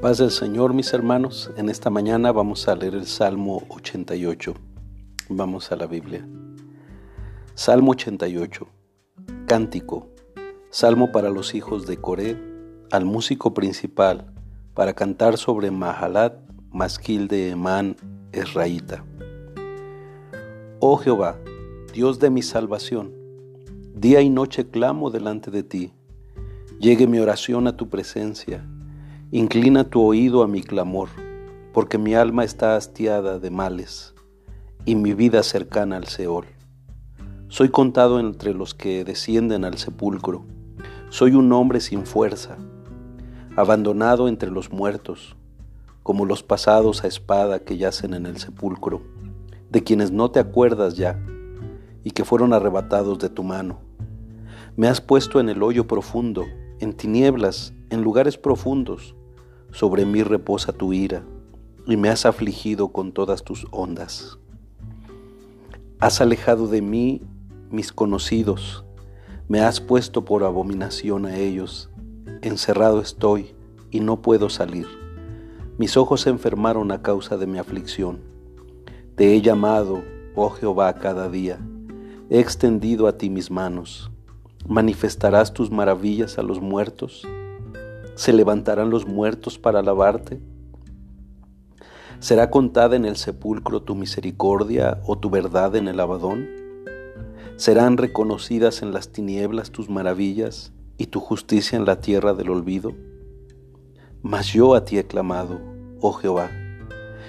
Paz del Señor, mis hermanos, en esta mañana vamos a leer el Salmo 88. Vamos a la Biblia. Salmo 88. Cántico. Salmo para los hijos de Coré, al músico principal, para cantar sobre Mahalat, masquil de Emán, Esraíta. Oh Jehová, Dios de mi salvación, día y noche clamo delante de ti. Llegue mi oración a tu presencia Inclina tu oído a mi clamor, porque mi alma está hastiada de males y mi vida cercana al Seol. Soy contado entre los que descienden al sepulcro. Soy un hombre sin fuerza, abandonado entre los muertos, como los pasados a espada que yacen en el sepulcro, de quienes no te acuerdas ya y que fueron arrebatados de tu mano. Me has puesto en el hoyo profundo, en tinieblas, en lugares profundos sobre mí reposa tu ira, y me has afligido con todas tus ondas. Has alejado de mí mis conocidos, me has puesto por abominación a ellos, encerrado estoy y no puedo salir. Mis ojos se enfermaron a causa de mi aflicción. Te he llamado, oh Jehová, cada día, he extendido a ti mis manos. ¿Manifestarás tus maravillas a los muertos? ¿Se levantarán los muertos para alabarte? ¿Será contada en el sepulcro tu misericordia o tu verdad en el abadón? ¿Serán reconocidas en las tinieblas tus maravillas y tu justicia en la tierra del olvido? Mas yo a ti he clamado, oh Jehová,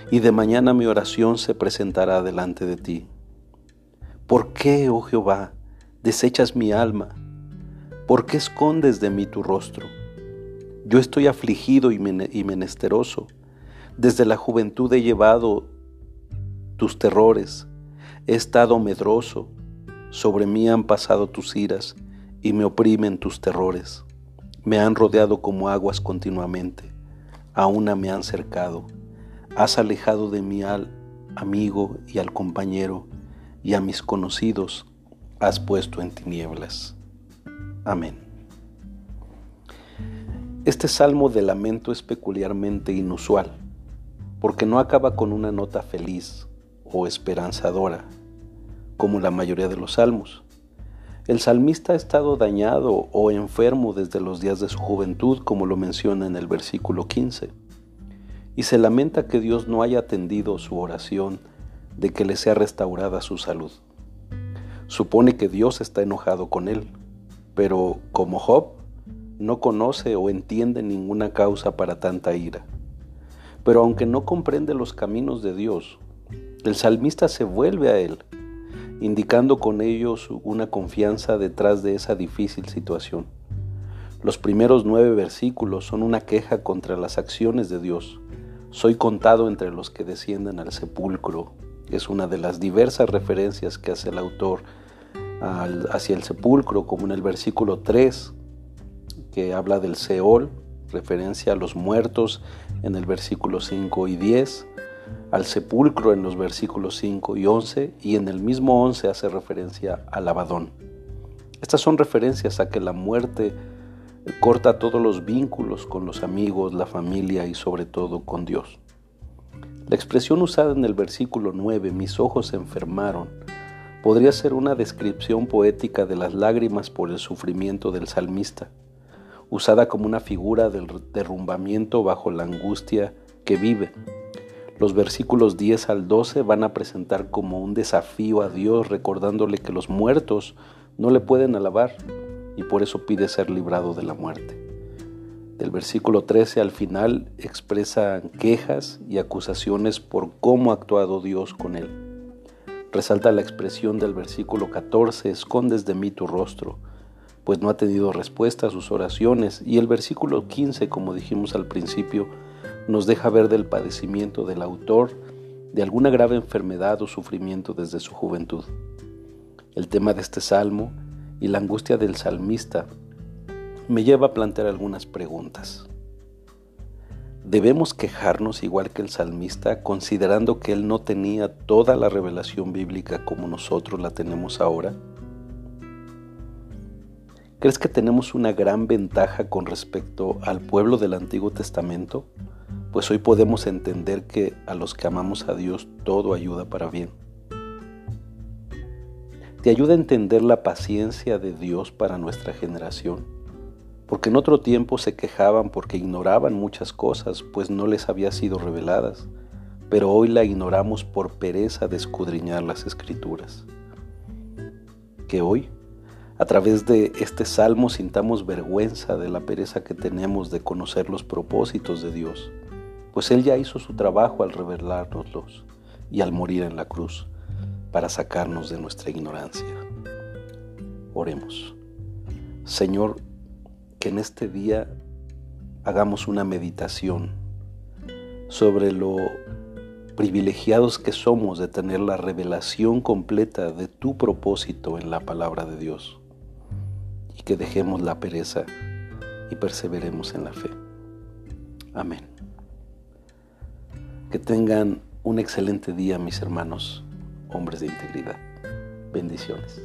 y de mañana mi oración se presentará delante de ti. ¿Por qué, oh Jehová, desechas mi alma? ¿Por qué escondes de mí tu rostro? Yo estoy afligido y menesteroso. Desde la juventud he llevado tus terrores. He estado medroso. Sobre mí han pasado tus iras y me oprimen tus terrores. Me han rodeado como aguas continuamente. A una me han cercado. Has alejado de mí al amigo y al compañero y a mis conocidos has puesto en tinieblas. Amén. Este salmo de lamento es peculiarmente inusual, porque no acaba con una nota feliz o esperanzadora, como la mayoría de los salmos. El salmista ha estado dañado o enfermo desde los días de su juventud, como lo menciona en el versículo 15, y se lamenta que Dios no haya atendido su oración de que le sea restaurada su salud. Supone que Dios está enojado con él, pero como Job, no conoce o entiende ninguna causa para tanta ira. Pero aunque no comprende los caminos de Dios, el salmista se vuelve a Él, indicando con ellos una confianza detrás de esa difícil situación. Los primeros nueve versículos son una queja contra las acciones de Dios. Soy contado entre los que descienden al sepulcro. Es una de las diversas referencias que hace el autor hacia el sepulcro, como en el versículo 3, que habla del Seol, referencia a los muertos en el versículo 5 y 10, al sepulcro en los versículos 5 y 11, y en el mismo 11 hace referencia al Abadón. Estas son referencias a que la muerte corta todos los vínculos con los amigos, la familia y sobre todo con Dios. La expresión usada en el versículo 9, mis ojos se enfermaron, podría ser una descripción poética de las lágrimas por el sufrimiento del salmista usada como una figura del derrumbamiento bajo la angustia que vive. Los versículos 10 al 12 van a presentar como un desafío a Dios recordándole que los muertos no le pueden alabar y por eso pide ser librado de la muerte. Del versículo 13 al final expresan quejas y acusaciones por cómo ha actuado Dios con él. Resalta la expresión del versículo 14, escondes de mí tu rostro pues no ha tenido respuesta a sus oraciones. Y el versículo 15, como dijimos al principio, nos deja ver del padecimiento del autor de alguna grave enfermedad o sufrimiento desde su juventud. El tema de este salmo y la angustia del salmista me lleva a plantear algunas preguntas. ¿Debemos quejarnos igual que el salmista considerando que él no tenía toda la revelación bíblica como nosotros la tenemos ahora? ¿Crees que tenemos una gran ventaja con respecto al pueblo del Antiguo Testamento? pues hoy podemos entender que a los que amamos a Dios todo ayuda para bien. Te ayuda a entender la paciencia de Dios para nuestra generación, porque en otro tiempo se quejaban porque ignoraban muchas cosas, pues no les había sido reveladas, pero hoy la ignoramos por pereza de escudriñar las escrituras. Que hoy a través de este salmo sintamos vergüenza de la pereza que tenemos de conocer los propósitos de Dios, pues Él ya hizo su trabajo al revelárnoslos y al morir en la cruz para sacarnos de nuestra ignorancia. Oremos. Señor, que en este día hagamos una meditación sobre lo privilegiados que somos de tener la revelación completa de tu propósito en la palabra de Dios y que dejemos la pereza y perseveremos en la fe. Amén. Que tengan un excelente día mis hermanos, hombres de integridad. Bendiciones.